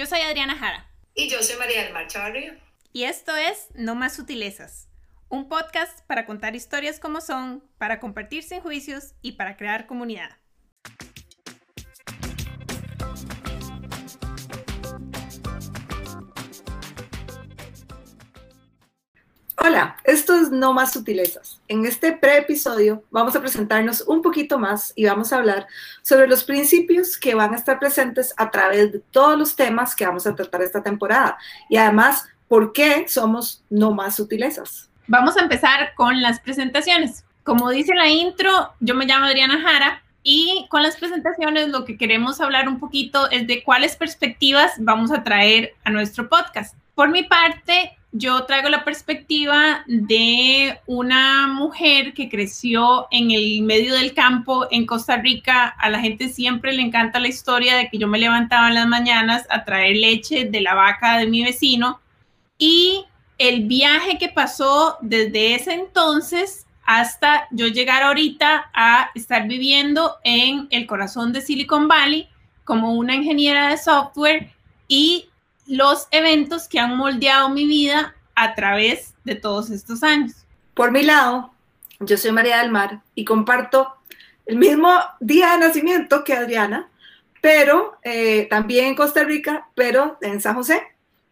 Yo soy Adriana Jara. Y yo soy María del Mar Chavarría. Y esto es No Más Sutilezas, un podcast para contar historias como son, para compartir sin juicios y para crear comunidad. Hola, esto es No Más Sutilezas. En este pre-episodio vamos a presentarnos un poquito más y vamos a hablar sobre los principios que van a estar presentes a través de todos los temas que vamos a tratar esta temporada y además por qué somos No Más Sutilezas. Vamos a empezar con las presentaciones. Como dice la intro, yo me llamo Adriana Jara y con las presentaciones lo que queremos hablar un poquito es de cuáles perspectivas vamos a traer a nuestro podcast. Por mi parte, yo traigo la perspectiva de una mujer que creció en el medio del campo en Costa Rica. A la gente siempre le encanta la historia de que yo me levantaba en las mañanas a traer leche de la vaca de mi vecino y el viaje que pasó desde ese entonces hasta yo llegar ahorita a estar viviendo en el corazón de Silicon Valley como una ingeniera de software y los eventos que han moldeado mi vida a través de todos estos años. Por mi lado, yo soy María del Mar y comparto el mismo día de nacimiento que Adriana, pero eh, también en Costa Rica, pero en San José.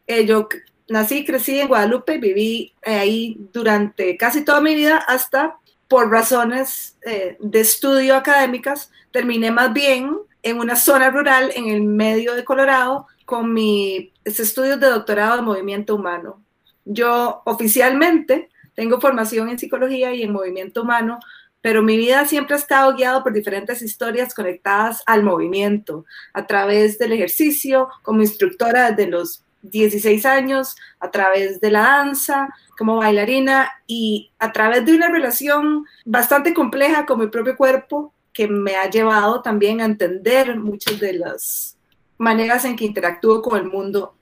Eh, yo nací, crecí en Guadalupe, viví eh, ahí durante casi toda mi vida hasta por razones de estudio académicas, terminé más bien en una zona rural en el medio de Colorado con mis estudios de doctorado de movimiento humano. Yo oficialmente tengo formación en psicología y en movimiento humano, pero mi vida siempre ha estado guiado por diferentes historias conectadas al movimiento, a través del ejercicio, como instructora desde los 16 años, a través de la danza, como bailarina y a través de una relación bastante compleja con mi propio cuerpo que me ha llevado también a entender muchas de las maneras en que interactúo con el mundo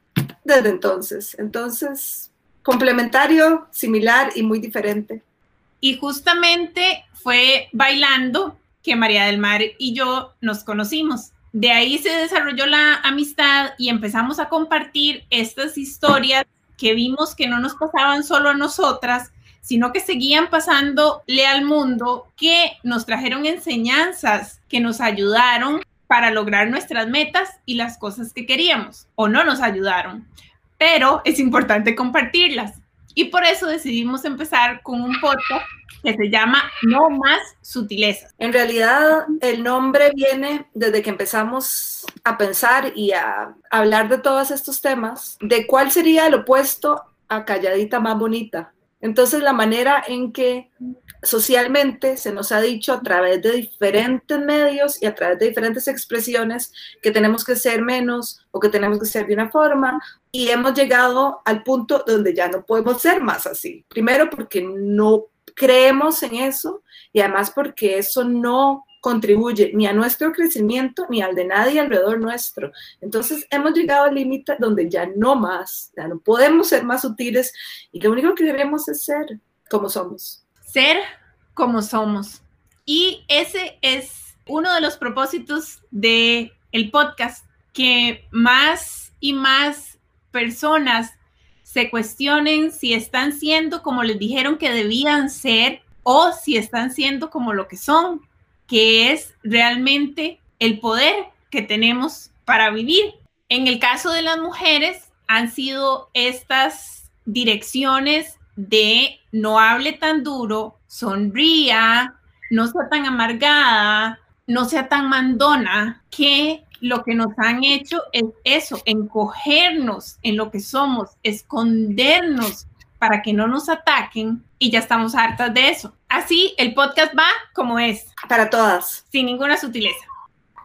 desde entonces. Entonces, complementario, similar y muy diferente. Y justamente fue bailando que María del Mar y yo nos conocimos. De ahí se desarrolló la amistad y empezamos a compartir estas historias que vimos que no nos pasaban solo a nosotras, sino que seguían pasándole al mundo, que nos trajeron enseñanzas que nos ayudaron para lograr nuestras metas y las cosas que queríamos, o no nos ayudaron, pero es importante compartirlas. Y por eso decidimos empezar con un podcast que se llama No más sutilezas. En realidad, el nombre viene desde que empezamos a pensar y a hablar de todos estos temas, de cuál sería el opuesto a calladita más bonita. Entonces, la manera en que socialmente se nos ha dicho a través de diferentes medios y a través de diferentes expresiones que tenemos que ser menos o que tenemos que ser de una forma y hemos llegado al punto donde ya no podemos ser más así. Primero porque no creemos en eso y además porque eso no contribuye ni a nuestro crecimiento ni al de nadie alrededor nuestro. Entonces hemos llegado al límite donde ya no más, ya no podemos ser más sutiles y lo único que queremos es ser como somos ser como somos. Y ese es uno de los propósitos de podcast, que más y más personas se cuestionen si están siendo como les dijeron que debían ser o si están siendo como lo que son, que es realmente el poder que tenemos para vivir. En el caso de las mujeres, han sido estas direcciones de no hable tan duro, sonría, no sea tan amargada, no sea tan mandona, que lo que nos han hecho es eso, encogernos en lo que somos, escondernos para que no nos ataquen y ya estamos hartas de eso. Así el podcast va como es. Para todas. Sin ninguna sutileza.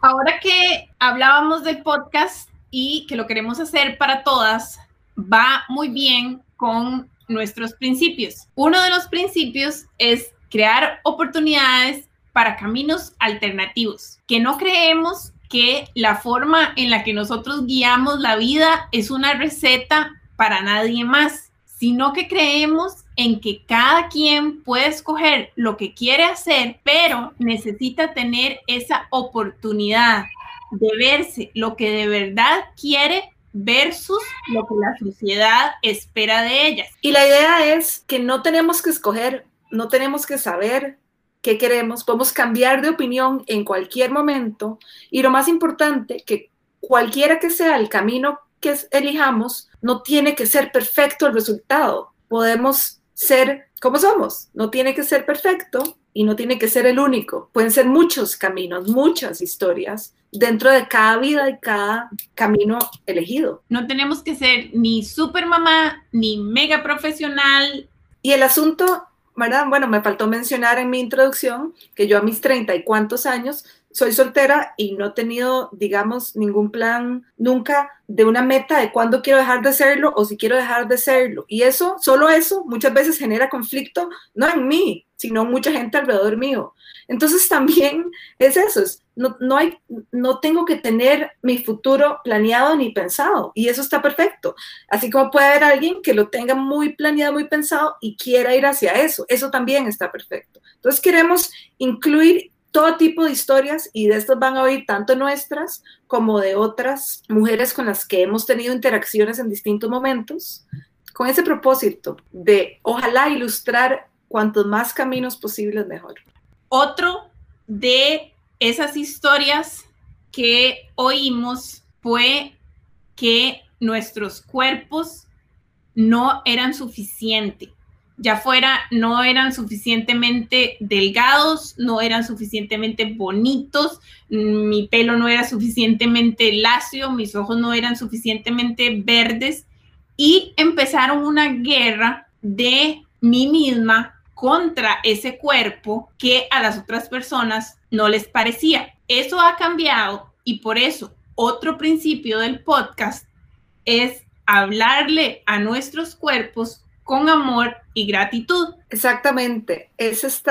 Ahora que hablábamos del podcast y que lo queremos hacer para todas, va muy bien con nuestros principios. Uno de los principios es crear oportunidades para caminos alternativos, que no creemos que la forma en la que nosotros guiamos la vida es una receta para nadie más, sino que creemos en que cada quien puede escoger lo que quiere hacer, pero necesita tener esa oportunidad de verse lo que de verdad quiere versus lo que la sociedad espera de ellas. Y la idea es que no tenemos que escoger, no tenemos que saber qué queremos, podemos cambiar de opinión en cualquier momento y lo más importante, que cualquiera que sea el camino que elijamos, no tiene que ser perfecto el resultado. Podemos ser como somos, no tiene que ser perfecto y no tiene que ser el único. Pueden ser muchos caminos, muchas historias dentro de cada vida y cada camino elegido. No tenemos que ser ni super mamá, ni mega profesional. Y el asunto, ¿verdad? Bueno, me faltó mencionar en mi introducción que yo a mis treinta y cuantos años soy soltera y no he tenido, digamos, ningún plan nunca de una meta de cuándo quiero dejar de serlo o si quiero dejar de serlo. Y eso, solo eso, muchas veces genera conflicto, no en mí, sino en mucha gente alrededor mío. Entonces también es eso, no, no, hay, no tengo que tener mi futuro planeado ni pensado y eso está perfecto. Así como puede haber alguien que lo tenga muy planeado, muy pensado y quiera ir hacia eso, eso también está perfecto. Entonces queremos incluir todo tipo de historias y de estas van a oír tanto nuestras como de otras mujeres con las que hemos tenido interacciones en distintos momentos, con ese propósito de ojalá ilustrar cuantos más caminos posibles mejor. Otro de esas historias que oímos fue que nuestros cuerpos no eran suficientes ya fuera no eran suficientemente delgados, no eran suficientemente bonitos, mi pelo no era suficientemente lacio, mis ojos no eran suficientemente verdes y empezaron una guerra de mí misma contra ese cuerpo que a las otras personas no les parecía. Eso ha cambiado y por eso otro principio del podcast es hablarle a nuestros cuerpos con amor y gratitud. Exactamente, es este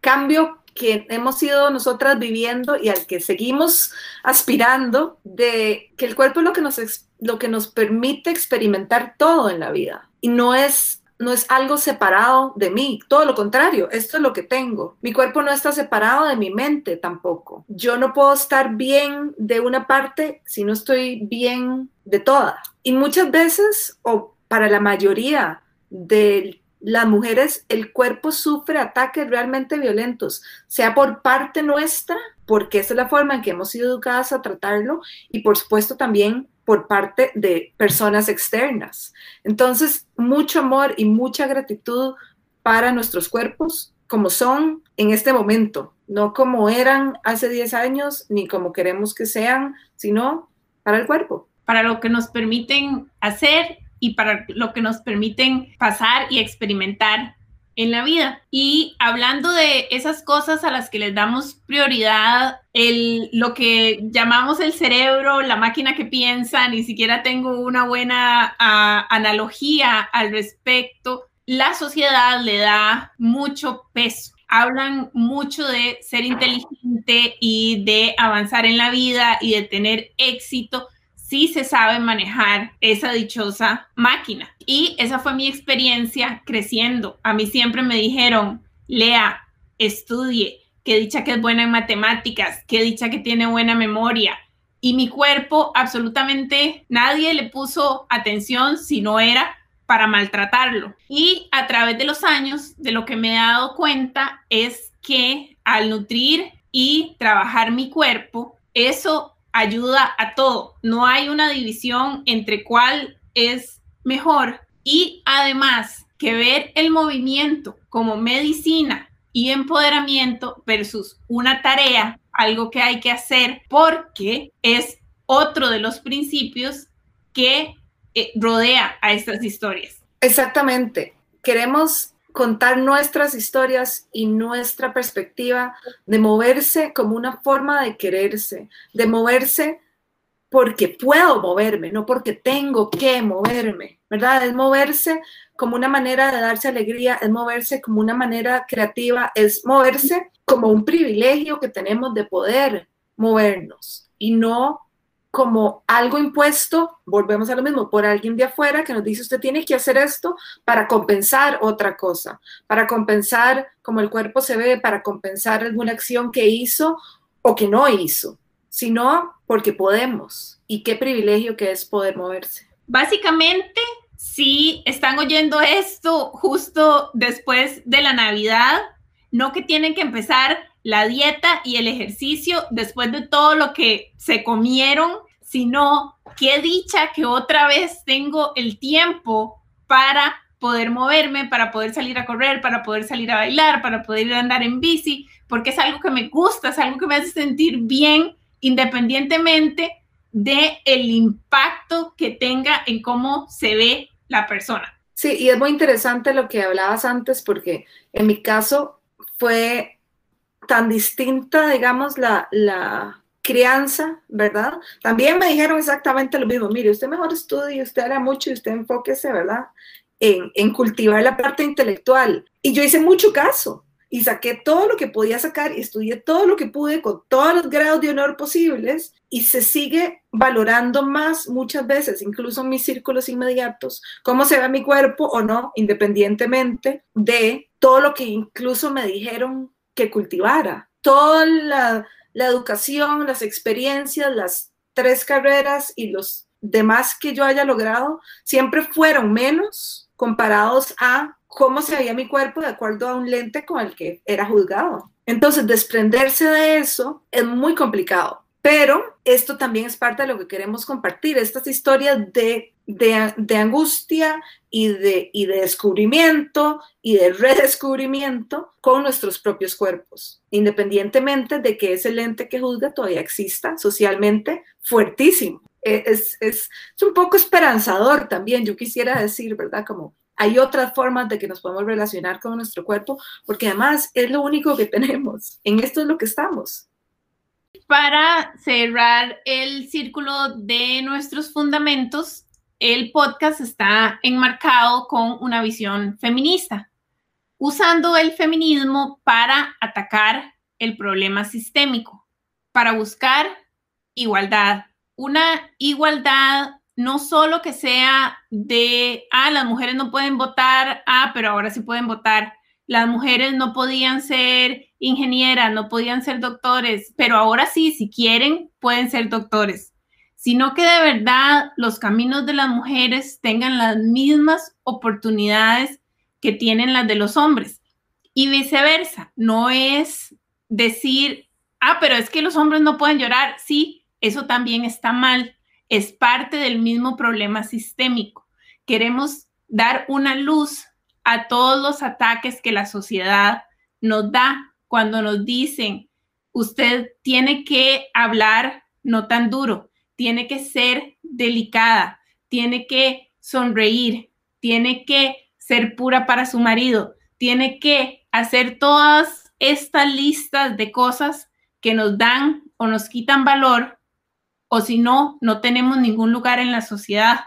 cambio que hemos ido nosotras viviendo y al que seguimos aspirando de que el cuerpo es lo que nos, lo que nos permite experimentar todo en la vida y no es no es algo separado de mí, todo lo contrario, esto es lo que tengo. Mi cuerpo no está separado de mi mente tampoco. Yo no puedo estar bien de una parte si no estoy bien de toda. Y muchas veces, o para la mayoría de las mujeres, el cuerpo sufre ataques realmente violentos, sea por parte nuestra, porque esa es la forma en que hemos sido educadas a tratarlo, y por supuesto también por parte de personas externas. Entonces, mucho amor y mucha gratitud para nuestros cuerpos como son en este momento, no como eran hace 10 años, ni como queremos que sean, sino para el cuerpo. Para lo que nos permiten hacer y para lo que nos permiten pasar y experimentar en la vida. Y hablando de esas cosas a las que les damos prioridad, el, lo que llamamos el cerebro, la máquina que piensa, ni siquiera tengo una buena analogía al respecto, la sociedad le da mucho peso. Hablan mucho de ser inteligente y de avanzar en la vida y de tener éxito, sí se sabe manejar esa dichosa máquina. Y esa fue mi experiencia creciendo. A mí siempre me dijeron, lea, estudie, que dicha que es buena en matemáticas, que dicha que tiene buena memoria. Y mi cuerpo absolutamente nadie le puso atención si no era para maltratarlo. Y a través de los años, de lo que me he dado cuenta es que al nutrir y trabajar mi cuerpo, eso ayuda a todo. No hay una división entre cuál es mejor. Y además que ver el movimiento como medicina y empoderamiento versus una tarea, algo que hay que hacer porque es otro de los principios que eh, rodea a estas historias. Exactamente. Queremos contar nuestras historias y nuestra perspectiva, de moverse como una forma de quererse, de moverse porque puedo moverme, no porque tengo que moverme, ¿verdad? Es moverse como una manera de darse alegría, es moverse como una manera creativa, es moverse como un privilegio que tenemos de poder movernos y no como algo impuesto, volvemos a lo mismo, por alguien de afuera que nos dice usted tiene que hacer esto para compensar otra cosa, para compensar como el cuerpo se ve, para compensar alguna acción que hizo o que no hizo. sino porque podemos. Y qué privilegio que es poder moverse. Básicamente, si están oyendo esto justo después de la Navidad, no que tienen que empezar la dieta y el ejercicio después de todo lo que se comieron, sino qué dicha que otra vez tengo el tiempo para poder moverme, para poder salir a correr, para poder salir a bailar, para poder andar en bici, porque es algo que me gusta, es algo que me hace sentir bien independientemente de el impacto que tenga en cómo se ve la persona. Sí, y es muy interesante lo que hablabas antes porque en mi caso fue tan distinta, digamos, la, la crianza, ¿verdad? También me dijeron exactamente lo mismo, mire, usted mejor estudie, usted hará mucho y usted enfóquese, ¿verdad? En, en cultivar la parte intelectual. Y yo hice mucho caso, y saqué todo lo que podía sacar y estudié todo lo que pude con todos los grados de honor posibles y se sigue valorando más muchas veces, incluso en mis círculos inmediatos, cómo se ve mi cuerpo o no, independientemente de todo lo que incluso me dijeron que cultivara. Toda la, educación, las experiencias, las tres carreras y los demás que yo haya logrado siempre fueron menos comparados a cómo se veía mi cuerpo de acuerdo a un lente con el que era juzgado. Entonces, desprenderse de eso es muy complicado, pero esto también es parte de lo que queremos compartir, estas historias de, de, angustia y de, y de descubrimiento y de redescubrimiento con nuestros propios cuerpos, independientemente de que ese lente que juzga todavía exista socialmente fuertísimo. Es, es, es un poco esperanzador también, yo quisiera decir, ¿verdad? Como hay otras formas de que nos podemos relacionar con nuestro cuerpo, porque además es lo único que tenemos. En esto es lo que estamos. Para cerrar el círculo de nuestros fundamentos, el podcast está enmarcado con una visión feminista, usando el feminismo para atacar el problema sistémico, para buscar igualdad, una igualdad no solo que sea de, ah, las mujeres no pueden votar, ah, pero ahora sí pueden votar. Las mujeres no podían ser ingenieras, no podían ser doctores, pero ahora sí, si quieren, pueden ser doctores. Sino que de verdad los caminos de las mujeres tengan las mismas oportunidades que tienen las de los hombres. Y viceversa, no es decir, ah, pero es que los hombres no pueden llorar. Sí, eso también está mal es parte del mismo problema sistémico. Queremos dar una luz a todos los ataques que la sociedad nos da cuando nos dicen, usted tiene que hablar no tan duro, tiene que ser delicada, tiene que sonreír, tiene que ser pura para su marido, tiene que hacer todas estas listas de cosas que nos dan o nos quitan valor o si no, no tenemos ningún lugar en la sociedad,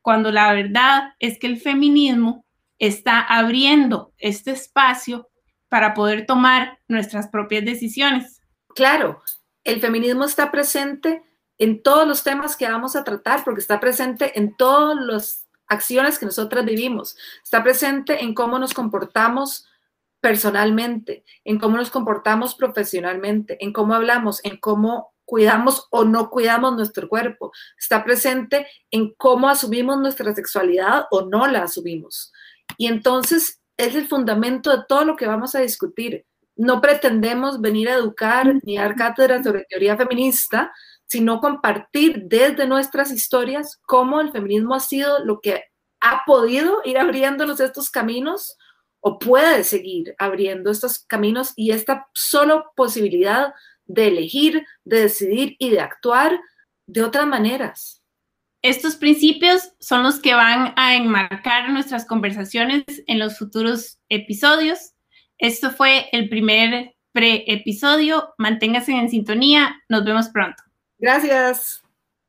cuando la verdad es que el feminismo está abriendo este espacio para poder tomar nuestras propias decisiones. Claro, el feminismo está presente en todos los temas que vamos a tratar, porque está presente en todas las acciones que nosotras vivimos, está presente en cómo nos comportamos personalmente, en cómo nos comportamos profesionalmente, en cómo hablamos, en cómo cuidamos o no cuidamos nuestro cuerpo. Está presente en cómo asumimos nuestra sexualidad o no la asumimos. Y entonces es el fundamento de todo lo que vamos a discutir. No pretendemos venir a educar ni dar cátedras sobre teoría feminista, sino compartir desde nuestras historias cómo el feminismo ha sido lo que ha podido ir abriéndonos estos caminos o puede seguir abriendo estos caminos y esta solo posibilidad de elegir, de decidir y de actuar de otras maneras. Estos principios son los que van a enmarcar nuestras conversaciones en los futuros episodios. Esto fue el primer pre-episodio. Manténgase en sintonía. Nos vemos pronto. Gracias.